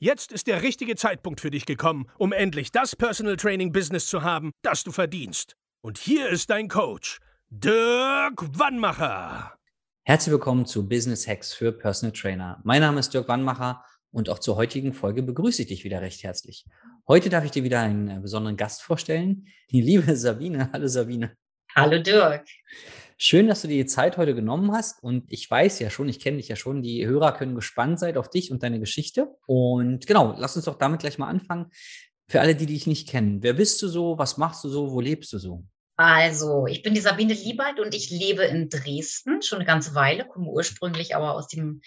Jetzt ist der richtige Zeitpunkt für dich gekommen, um endlich das Personal Training Business zu haben, das du verdienst. Und hier ist dein Coach, Dirk Wannmacher. Herzlich willkommen zu Business Hacks für Personal Trainer. Mein Name ist Dirk Wannmacher und auch zur heutigen Folge begrüße ich dich wieder recht herzlich. Heute darf ich dir wieder einen äh, besonderen Gast vorstellen, die liebe Sabine. Hallo Sabine. Hallo Dirk. Schön, dass du dir die Zeit heute genommen hast. Und ich weiß ja schon, ich kenne dich ja schon, die Hörer können gespannt sein auf dich und deine Geschichte. Und genau, lass uns doch damit gleich mal anfangen. Für alle, die dich nicht kennen, wer bist du so? Was machst du so? Wo lebst du so? Also, ich bin die Sabine Liebald und ich lebe in Dresden schon eine ganze Weile, komme ursprünglich aber aus dem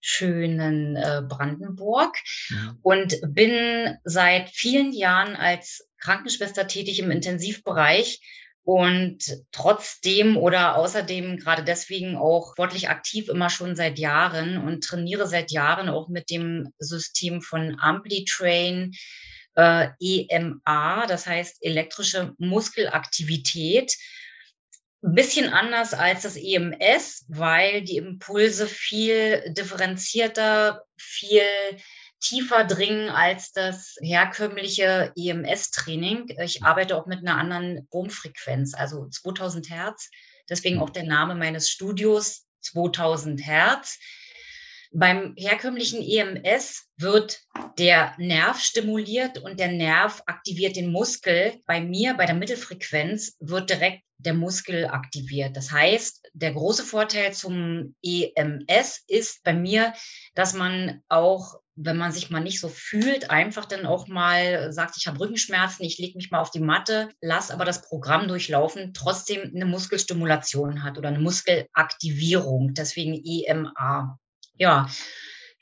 schönen äh, Brandenburg ja. und bin seit vielen Jahren als Krankenschwester tätig im Intensivbereich und trotzdem oder außerdem gerade deswegen auch sportlich aktiv immer schon seit Jahren und trainiere seit Jahren auch mit dem System von AmpliTrain äh, EMA, das heißt elektrische Muskelaktivität. Ein bisschen anders als das EMS, weil die Impulse viel differenzierter, viel tiefer dringen als das herkömmliche EMS-Training. Ich arbeite auch mit einer anderen Stromfrequenz, also 2000 Hertz. Deswegen auch der Name meines Studios 2000 Hertz. Beim herkömmlichen EMS wird der Nerv stimuliert und der Nerv aktiviert den Muskel. Bei mir, bei der Mittelfrequenz, wird direkt der Muskel aktiviert. Das heißt, der große Vorteil zum EMS ist bei mir, dass man auch wenn man sich mal nicht so fühlt, einfach dann auch mal sagt, ich habe Rückenschmerzen, ich lege mich mal auf die Matte, lass aber das Programm durchlaufen, trotzdem eine Muskelstimulation hat oder eine Muskelaktivierung, deswegen EMA. Ja,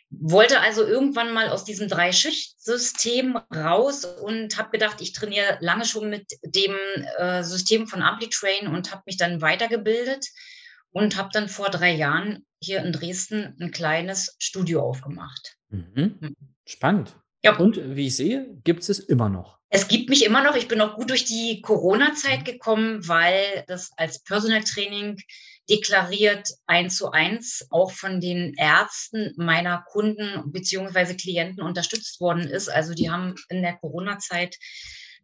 wollte also irgendwann mal aus diesem Drei-Schicht-System raus und habe gedacht, ich trainiere lange schon mit dem äh, System von AmpliTrain und habe mich dann weitergebildet und habe dann vor drei Jahren hier in Dresden ein kleines Studio aufgemacht. Mhm. Hm. Spannend. Ja. Und wie ich sehe, gibt es immer noch. Es gibt mich immer noch. Ich bin auch gut durch die Corona-Zeit gekommen, weil das als Personal Training deklariert eins zu eins auch von den Ärzten meiner Kunden bzw. Klienten unterstützt worden ist. Also die haben in der Corona-Zeit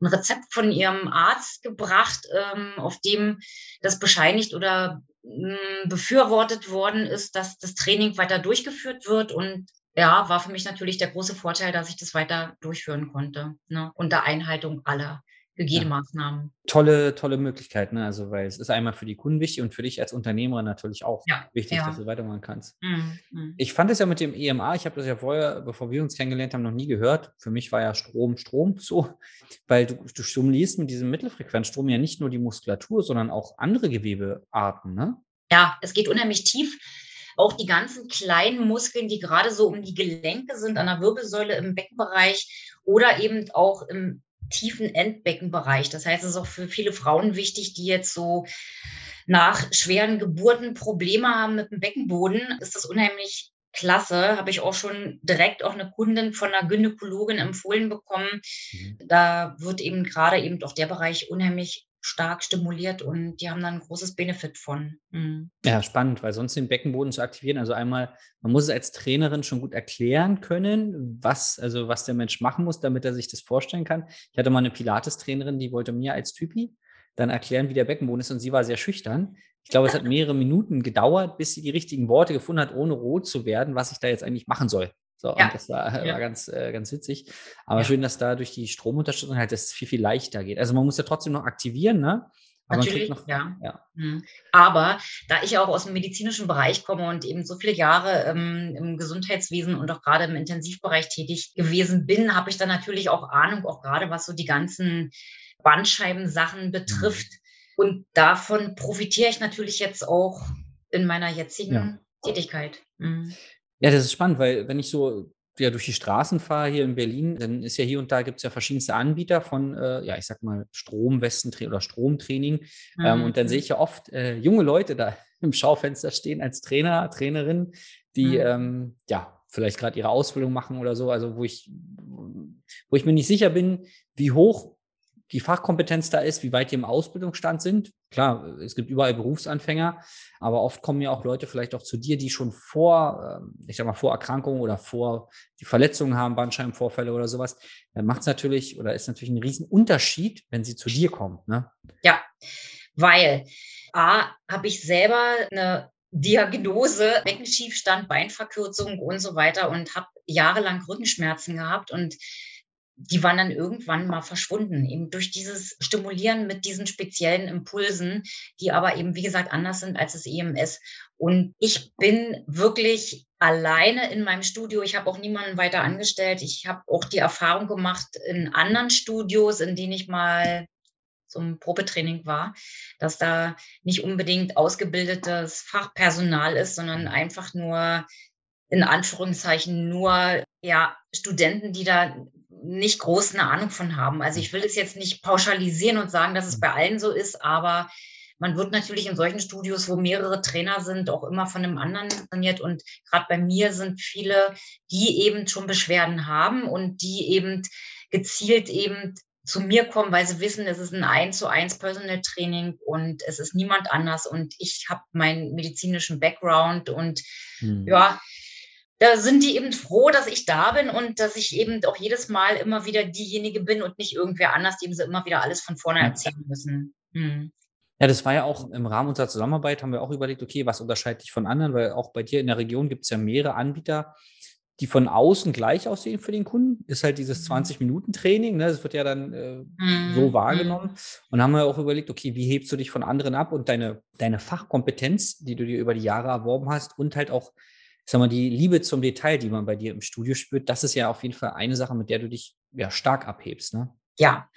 ein Rezept von ihrem Arzt gebracht, ähm, auf dem das bescheinigt oder mh, hm, befürwortet worden ist, dass das Training weiter durchgeführt wird und ja, war für mich natürlich der große Vorteil, dass ich das weiter durchführen konnte, ne? unter Einhaltung aller Hygienemaßnahmen. Ja. Tolle, tolle Möglichkeit, ne? Also, weil es ist einmal für die Kunden wichtig und für dich als Unternehmerin natürlich auch ja, wichtig, ja. dass du weitermachen kannst. Mhm, mhm. Ich fand es ja mit dem EMA, ich habe das ja vorher, bevor wir uns kennengelernt haben, noch nie gehört. Für mich war ja Strom, Strom so, weil du, du stimulierst mit diesem Mittelfrequenzstrom ja nicht nur die Muskulatur, sondern auch andere Gewebearten, ne? Ja, es geht unheimlich tief auch die ganzen kleinen Muskeln, die gerade so um die Gelenke sind, an der Wirbelsäule im Beckenbereich oder eben auch im tiefen Endbeckenbereich. Das heißt, es ist auch für viele Frauen wichtig, die jetzt so nach schweren Geburten Probleme haben mit dem Beckenboden, ist das unheimlich klasse. Habe ich auch schon direkt auch eine Kundin von einer Gynäkologin empfohlen bekommen. Mhm. Da wird eben gerade eben auch der Bereich unheimlich stark stimuliert und die haben dann ein großes Benefit von. Mhm. Ja, spannend, weil sonst den Beckenboden zu aktivieren, also einmal, man muss es als Trainerin schon gut erklären können, was, also was der Mensch machen muss, damit er sich das vorstellen kann. Ich hatte mal eine Pilates-Trainerin, die wollte mir als Typi dann erklären, wie der Beckenboden ist und sie war sehr schüchtern. Ich glaube, es hat mehrere Minuten gedauert, bis sie die richtigen Worte gefunden hat, ohne rot zu werden, was ich da jetzt eigentlich machen soll. So, ja. und das war, ja. war ganz, äh, ganz witzig. Aber ja. schön, dass da durch die Stromunterstützung halt das viel, viel leichter geht. Also man muss ja trotzdem noch aktivieren, ne? Aber Natürlich, noch, ja. ja. Mhm. Aber da ich auch aus dem medizinischen Bereich komme und eben so viele Jahre ähm, im Gesundheitswesen und auch gerade im Intensivbereich tätig gewesen bin, habe ich dann natürlich auch Ahnung, auch gerade was so die ganzen Bandscheibensachen betrifft. Mhm. Und davon profitiere ich natürlich jetzt auch in meiner jetzigen ja. Tätigkeit. Mhm. Ja, das ist spannend, weil wenn ich so ja durch die Straßen fahre hier in Berlin, dann ist ja hier und da gibt es ja verschiedenste Anbieter von, äh, ja, ich sag mal, Stromwesten oder Stromtraining. Mhm. Ähm, und dann sehe ich ja oft äh, junge Leute da im Schaufenster stehen als Trainer, Trainerin, die mhm. ähm, ja vielleicht gerade ihre Ausbildung machen oder so, also wo ich, wo ich mir nicht sicher bin, wie hoch die Fachkompetenz da ist, wie weit die im Ausbildungsstand sind. Klar, es gibt überall Berufsanfänger, aber oft kommen ja auch Leute vielleicht auch zu dir, die schon vor, ähm, ich sag mal, vor Erkrankungen oder vor die Verletzungen haben, Bandscheibenvorfälle oder sowas. Dann macht es natürlich oder ist natürlich ein Riesenunterschied, wenn sie zu dir kommen. Ne? Ja, weil A, habe ich selber eine Diagnose, Beckenschiefstand, Beinverkürzung und so weiter und habe jahrelang Rückenschmerzen gehabt und die waren dann irgendwann mal verschwunden, eben durch dieses Stimulieren mit diesen speziellen Impulsen, die aber eben, wie gesagt, anders sind als das EMS. Und ich bin wirklich alleine in meinem Studio. Ich habe auch niemanden weiter angestellt. Ich habe auch die Erfahrung gemacht in anderen Studios, in denen ich mal zum Probetraining war, dass da nicht unbedingt ausgebildetes Fachpersonal ist, sondern einfach nur in Anführungszeichen nur ja Studenten, die da nicht groß eine Ahnung von haben. Also ich will es jetzt nicht pauschalisieren und sagen, dass es bei allen so ist, aber man wird natürlich in solchen Studios, wo mehrere Trainer sind, auch immer von einem anderen trainiert. Und gerade bei mir sind viele, die eben schon Beschwerden haben und die eben gezielt eben zu mir kommen, weil sie wissen, es ist ein 1 zu 1 Personal Training und es ist niemand anders und ich habe meinen medizinischen Background und hm. ja, da sind die eben froh, dass ich da bin und dass ich eben auch jedes Mal immer wieder diejenige bin und nicht irgendwer anders, dem sie immer wieder alles von vorne erzählen müssen. Hm. Ja, das war ja auch im Rahmen unserer Zusammenarbeit, haben wir auch überlegt, okay, was unterscheidet dich von anderen, weil auch bei dir in der Region gibt es ja mehrere Anbieter, die von außen gleich aussehen für den Kunden. Ist halt dieses 20-Minuten-Training, mhm. ne? das wird ja dann äh, mhm. so wahrgenommen. Und haben wir auch überlegt, okay, wie hebst du dich von anderen ab und deine, deine Fachkompetenz, die du dir über die Jahre erworben hast und halt auch sag mal, die Liebe zum Detail, die man bei dir im Studio spürt, das ist ja auf jeden Fall eine Sache, mit der du dich ja stark abhebst, ne? Ja,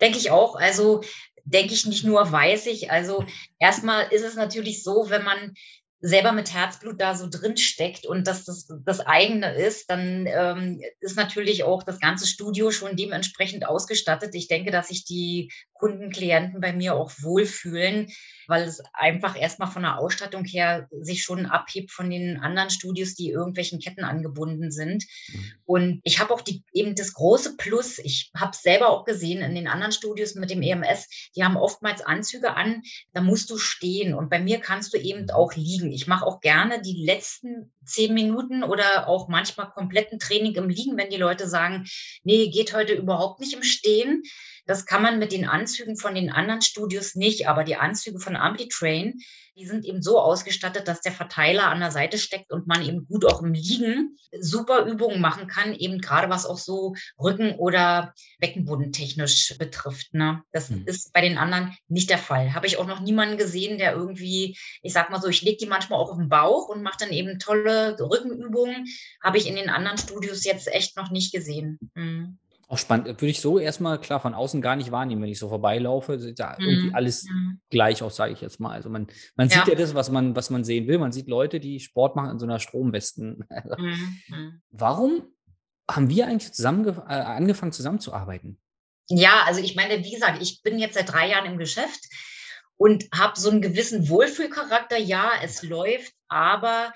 denke ich auch. Also denke ich nicht nur, weiß ich. Also erstmal ist es natürlich so, wenn man selber mit Herzblut da so drin steckt und dass das das eigene ist, dann ähm, ist natürlich auch das ganze Studio schon dementsprechend ausgestattet. Ich denke, dass sich die Kunden, Klienten bei mir auch wohlfühlen, weil es einfach erstmal von der Ausstattung her sich schon abhebt von den anderen Studios, die irgendwelchen Ketten angebunden sind. Mhm. Und ich habe auch die, eben das große Plus, ich habe es selber auch gesehen in den anderen Studios mit dem EMS, die haben oftmals Anzüge an, da musst du stehen und bei mir kannst du eben mhm. auch liegen. Ich mache auch gerne die letzten zehn Minuten oder auch manchmal kompletten Training im Liegen, wenn die Leute sagen, nee, geht heute überhaupt nicht im Stehen das kann man mit den Anzügen von den anderen Studios nicht, aber die Anzüge von Amplitrain, die sind eben so ausgestattet, dass der Verteiler an der Seite steckt und man eben gut auch im Liegen super Übungen machen kann, eben gerade was auch so Rücken- oder Beckenbodentechnisch betrifft. Ne? Das mhm. ist bei den anderen nicht der Fall. Habe ich auch noch niemanden gesehen, der irgendwie, ich sag mal so, ich lege die manchmal auch auf den Bauch und mache dann eben tolle Rückenübungen. Habe ich in den anderen Studios jetzt echt noch nicht gesehen. Mhm. Auch spannend. Würde ich so erstmal klar von außen gar nicht wahrnehmen, wenn ich so vorbeilaufe. Sieht ja irgendwie mhm. alles mhm. gleich aus, sage ich jetzt mal. Also man, man sieht ja das, was man, was man sehen will. Man sieht Leute, die Sport machen in so einer Stromwesten. Mhm. mhm. Warum haben wir eigentlich zusammen äh, angefangen, zusammenzuarbeiten? Ja, also ich meine, wie gesagt, ich bin jetzt seit drei Jahren im Geschäft und habe so einen gewissen Wohlfühlcharakter. Ja, es läuft, aber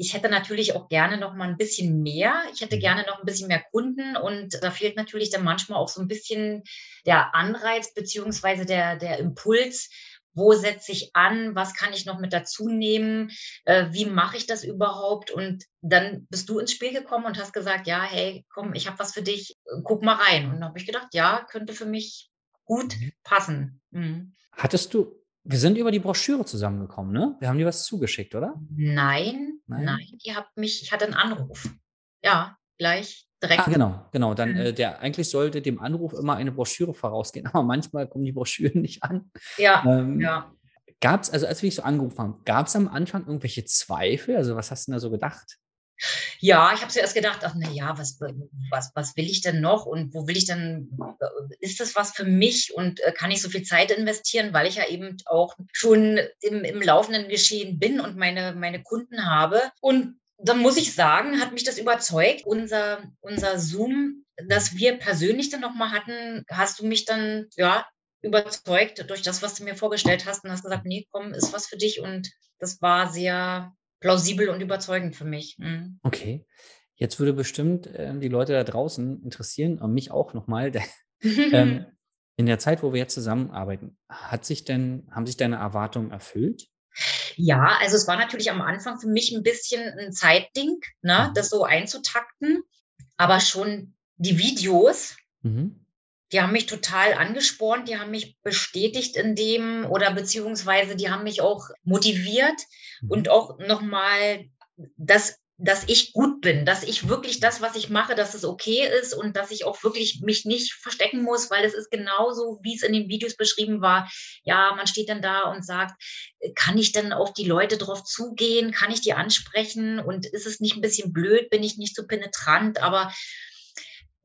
ich hätte natürlich auch gerne noch mal ein bisschen mehr. Ich hätte mhm. gerne noch ein bisschen mehr Kunden und da fehlt natürlich dann manchmal auch so ein bisschen der Anreiz beziehungsweise der, der Impuls, wo setze ich an, was kann ich noch mit dazu nehmen, äh, wie mache ich das überhaupt? Und dann bist du ins Spiel gekommen und hast gesagt, ja, hey, komm, ich habe was für dich, guck mal rein. Und dann habe ich gedacht, ja, könnte für mich gut mhm. passen. Mhm. Hattest du wir sind über die Broschüre zusammengekommen, ne? Wir haben dir was zugeschickt, oder? Nein, nein, nein, ihr habt mich, ich hatte einen Anruf. Ja, gleich direkt. Ah, genau, genau. Dann, mhm. äh, der eigentlich sollte dem Anruf immer eine Broschüre vorausgehen, aber manchmal kommen die Broschüren nicht an. Ja, ähm, ja. Gab es, also als wir dich so angerufen haben, gab es am Anfang irgendwelche Zweifel? Also was hast du denn da so gedacht? Ja, ich habe zuerst gedacht, ach na ja, was, was, was will ich denn noch und wo will ich denn, ist das was für mich und äh, kann ich so viel Zeit investieren, weil ich ja eben auch schon im, im laufenden Geschehen bin und meine, meine Kunden habe. Und dann muss ich sagen, hat mich das überzeugt. Unser, unser Zoom, das wir persönlich dann nochmal hatten, hast du mich dann, ja, überzeugt durch das, was du mir vorgestellt hast und hast gesagt, nee, komm, ist was für dich. Und das war sehr plausibel und überzeugend für mich. Mhm. Okay. Jetzt würde bestimmt äh, die Leute da draußen interessieren und mich auch nochmal. ähm, in der Zeit, wo wir jetzt zusammenarbeiten, hat sich denn, haben sich deine Erwartungen erfüllt? Ja, also es war natürlich am Anfang für mich ein bisschen ein Zeitding, ne, mhm. das so einzutakten. Aber schon die Videos, mhm. Die haben mich total angespornt, die haben mich bestätigt in dem oder beziehungsweise die haben mich auch motiviert mhm. und auch nochmal das dass ich gut bin, dass ich wirklich das, was ich mache, dass es okay ist und dass ich auch wirklich mich nicht verstecken muss, weil es ist genauso, wie es in den Videos beschrieben war. Ja, man steht dann da und sagt, kann ich denn auf die Leute drauf zugehen? Kann ich die ansprechen? Und ist es nicht ein bisschen blöd? Bin ich nicht so penetrant? Aber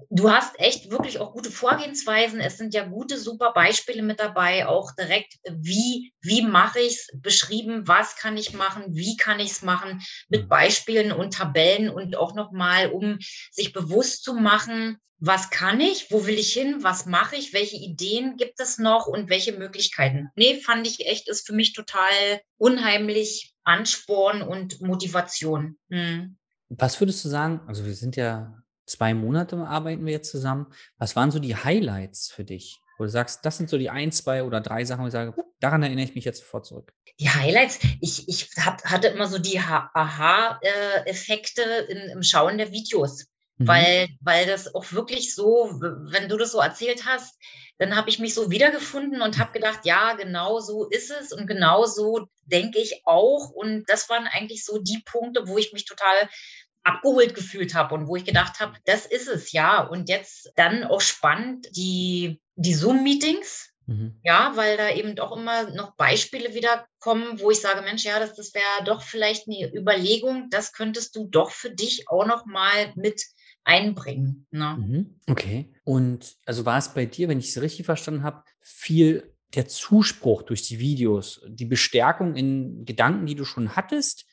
du hast echt wirklich auch gute Vorgehensweisen. Es sind ja gute, super Beispiele mit dabei, auch direkt, wie, wie mache ich es, beschrieben, was kann ich machen, wie kann ich es machen, mit mhm. Beispielen und Tabellen und auch nochmal, um sich bewusst zu machen, was kann ich, wo will ich hin, was mache ich, welche Ideen gibt es noch und welche Möglichkeiten. Nee, fand ich echt, ist für mich total unheimlich Ansporn und Motivation. Hm. Was würdest du sagen? Also wir sind ja zwei Monate arbeiten wir jetzt zusammen. Was waren so die Highlights für dich? Wo du sagst, das sind so die ein, zwei oder drei Sachen, wo ich sage, daran erinnere ich mich jetzt sofort zurück. Die Highlights, ich, ich hab, hatte immer so die Aha-Effekte im Schauen der Videos. Mhm. Weil, weil das auch wirklich so, wenn du das so erzählt hast, dann habe ich mich so wiedergefunden und habe gedacht, ja, genau so ist es und genau so denke ich auch. Und das waren eigentlich so die Punkte, wo ich mich total abgeholt gefühlt habe und wo ich gedacht habe, das ist es, ja. Und jetzt dann auch spannend die, die Zoom-Meetings. Mhm. Ja, weil da eben doch immer noch Beispiele wieder kommen, wo ich sage, Mensch, ja, das, das wäre doch vielleicht eine Überlegung, das könntest du doch für dich auch noch mal mit einbringen. Ne? Mhm. Okay. Und also war es bei dir, wenn ich es richtig verstanden habe, viel der Zuspruch durch die Videos, die Bestärkung in Gedanken, die du schon hattest,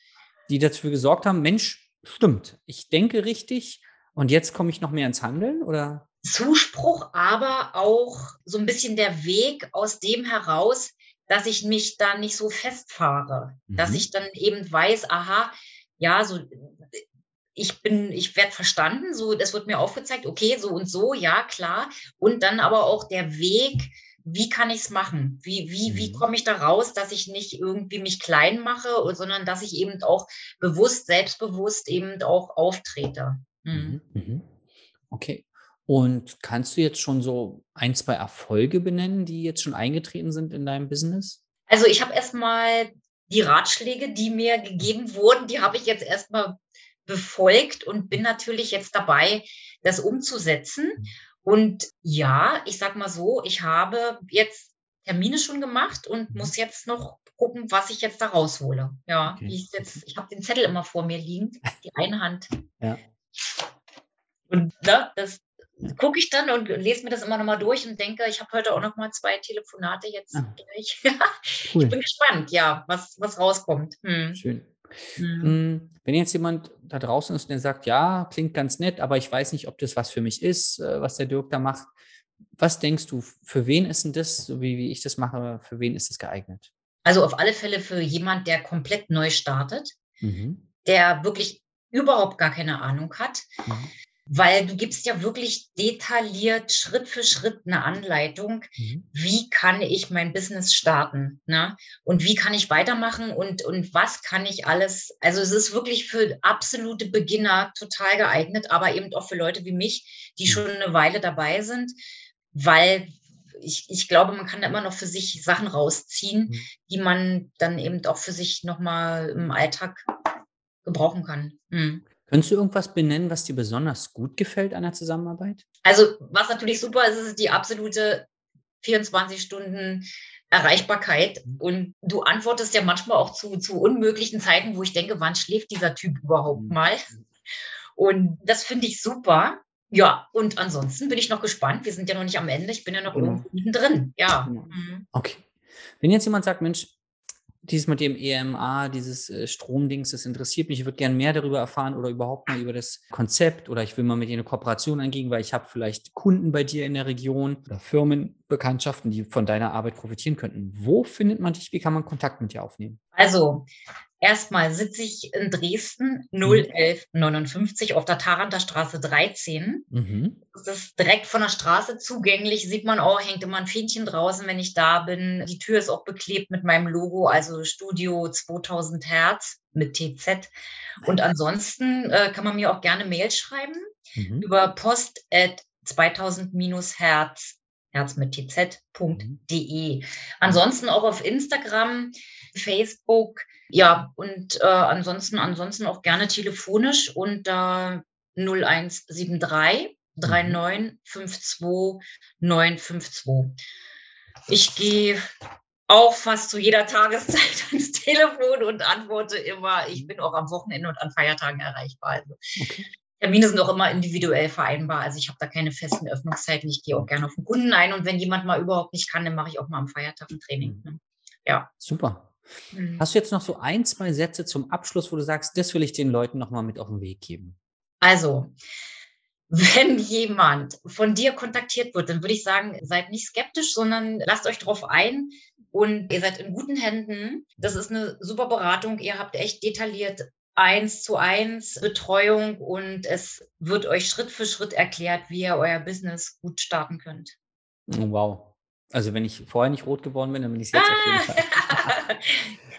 die dafür gesorgt haben, Mensch, stimmt, ich denke richtig und jetzt komme ich noch mehr ins Handeln oder? Zuspruch, aber auch so ein bisschen der Weg aus dem heraus, dass ich mich da nicht so festfahre, mhm. dass ich dann eben weiß, aha, ja, so ich bin, ich werde verstanden, so das wird mir aufgezeigt, okay, so und so, ja, klar. Und dann aber auch der Weg, wie kann ich es machen? Wie, wie, wie mhm. komme ich da raus, dass ich nicht irgendwie mich klein mache, sondern dass ich eben auch bewusst, selbstbewusst eben auch auftrete. Mhm. Mhm. mhm. Okay. Und kannst du jetzt schon so ein, zwei Erfolge benennen, die jetzt schon eingetreten sind in deinem Business? Also ich habe erstmal die Ratschläge, die mir gegeben wurden, die habe ich jetzt erstmal befolgt und bin natürlich jetzt dabei, das umzusetzen. Und ja, ich sag mal so, ich habe jetzt Termine schon gemacht und mhm. muss jetzt noch gucken, was ich jetzt da raushole. Ja, okay. ich, jetzt, ich habe den Zettel immer vor mir liegen, die eine Hand. Ja. Und ne, das gucke ich dann und lese mir das immer nochmal durch und denke, ich habe heute auch noch mal zwei Telefonate jetzt ah. gleich. cool. Ich bin gespannt, ja, was, was rauskommt. Hm. Schön. Mhm. Hm, wenn jetzt jemand da draußen ist und der sagt, ja, klingt ganz nett, aber ich weiß nicht, ob das was für mich ist, äh, was der Dirk da macht. Was denkst du, für wen ist denn das, so wie, wie ich das mache, für wen ist das geeignet? Also auf alle Fälle für jemand, der komplett neu startet, mhm. der wirklich überhaupt gar keine Ahnung hat. Mhm weil du gibst ja wirklich detailliert Schritt für Schritt eine Anleitung, mhm. wie kann ich mein Business starten, ne? Und wie kann ich weitermachen und, und was kann ich alles, also es ist wirklich für absolute Beginner total geeignet, aber eben auch für Leute wie mich, die mhm. schon eine Weile dabei sind, weil ich, ich glaube, man kann da immer noch für sich Sachen rausziehen, mhm. die man dann eben auch für sich nochmal im Alltag gebrauchen kann. Mhm. Könntest du irgendwas benennen, was dir besonders gut gefällt an der Zusammenarbeit? Also, was natürlich super ist, ist die absolute 24 Stunden Erreichbarkeit. Mhm. Und du antwortest ja manchmal auch zu, zu unmöglichen Zeiten, wo ich denke, wann schläft dieser Typ überhaupt mhm. mal? Und das finde ich super. Ja, und ansonsten bin ich noch gespannt. Wir sind ja noch nicht am Ende. Ich bin ja noch genau. irgendwo mittendrin. Ja. Genau. Mhm. Okay. Wenn jetzt jemand sagt, Mensch, dieses mit dem EMA, dieses äh, Stromdings, das interessiert mich. Ich würde gerne mehr darüber erfahren oder überhaupt mal über das Konzept oder ich will mal mit dir eine Kooperation eingehen, weil ich habe vielleicht Kunden bei dir in der Region oder Firmenbekanntschaften, die von deiner Arbeit profitieren könnten. Wo findet man dich? Wie kann man Kontakt mit dir aufnehmen? Also, Erstmal sitze ich in Dresden 01159 mhm. auf der Taranter Straße 13. Mhm. Das ist direkt von der Straße zugänglich. Sieht man auch, hängt immer ein Fähnchen draußen, wenn ich da bin. Die Tür ist auch beklebt mit meinem Logo, also Studio 2000 Hertz mit TZ. Und ansonsten äh, kann man mir auch gerne Mail schreiben mhm. über post at 2000-herz herz mit tz.de. Mhm. Ansonsten auch auf Instagram, Facebook, ja, und äh, ansonsten, ansonsten auch gerne telefonisch unter 0173 3952 952. Ich gehe auch fast zu jeder Tageszeit ans Telefon und antworte immer. Ich bin auch am Wochenende und an Feiertagen erreichbar. Also okay. Termine sind auch immer individuell vereinbar. Also ich habe da keine festen Öffnungszeiten. Ich gehe auch gerne auf den Kunden ein und wenn jemand mal überhaupt nicht kann, dann mache ich auch mal am Feiertag ein Training. Ne? Ja. Super. Mhm. Hast du jetzt noch so ein, zwei Sätze zum Abschluss, wo du sagst, das will ich den Leuten nochmal mit auf den Weg geben? Also, wenn jemand von dir kontaktiert wird, dann würde ich sagen, seid nicht skeptisch, sondern lasst euch darauf ein und ihr seid in guten Händen. Das ist eine super Beratung. Ihr habt echt detailliert eins zu eins Betreuung und es wird euch Schritt für Schritt erklärt, wie ihr euer Business gut starten könnt. Wow. Also wenn ich vorher nicht rot geworden bin, dann bin ich es jetzt ah. auf jeden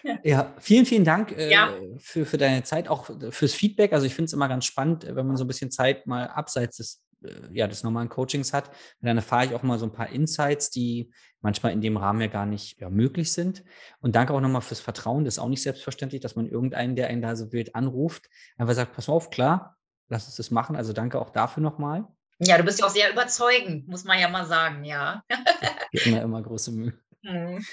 Fall. ja, vielen, vielen Dank äh, ja. für, für deine Zeit, auch fürs Feedback. Also ich finde es immer ganz spannend, wenn man so ein bisschen Zeit mal abseits des, äh, ja, des normalen Coachings hat. Und dann erfahre ich auch mal so ein paar Insights, die manchmal in dem Rahmen ja gar nicht ja, möglich sind. Und danke auch nochmal fürs Vertrauen. Das ist auch nicht selbstverständlich, dass man irgendeinen, der einen da so wild anruft, einfach sagt, pass auf, klar, lass uns das machen. Also danke auch dafür nochmal. Ja, du bist ja auch sehr überzeugend, muss man ja mal sagen, ja. immer, immer große Mühe. Mhm.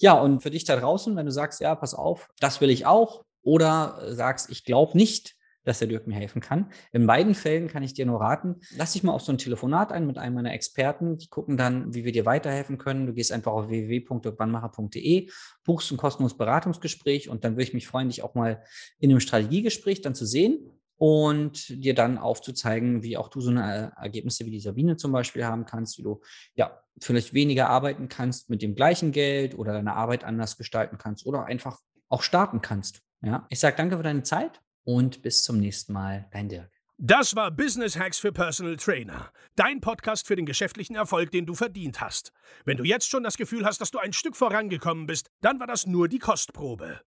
Ja, und für dich da draußen, wenn du sagst, ja, pass auf, das will ich auch, oder sagst, ich glaube nicht, dass der Dirk mir helfen kann. In beiden Fällen kann ich dir nur raten, lass dich mal auf so ein Telefonat ein mit einem meiner Experten. Die gucken dann, wie wir dir weiterhelfen können. Du gehst einfach auf www.dirkwannmacher.de, buchst ein kostenloses Beratungsgespräch und dann würde ich mich freuen, dich auch mal in einem Strategiegespräch dann zu sehen und dir dann aufzuzeigen, wie auch du so eine äh, Ergebnisse wie die Sabine zum Beispiel haben kannst, wie du ja vielleicht weniger arbeiten kannst mit dem gleichen Geld oder deine Arbeit anders gestalten kannst oder einfach auch starten kannst. Ja, ich sage danke für deine Zeit und bis zum nächsten Mal, dein Dirk. Das war Business Hacks für Personal Trainer, dein Podcast für den geschäftlichen Erfolg, den du verdient hast. Wenn du jetzt schon das Gefühl hast, dass du ein Stück vorangekommen bist, dann war das nur die Kostprobe.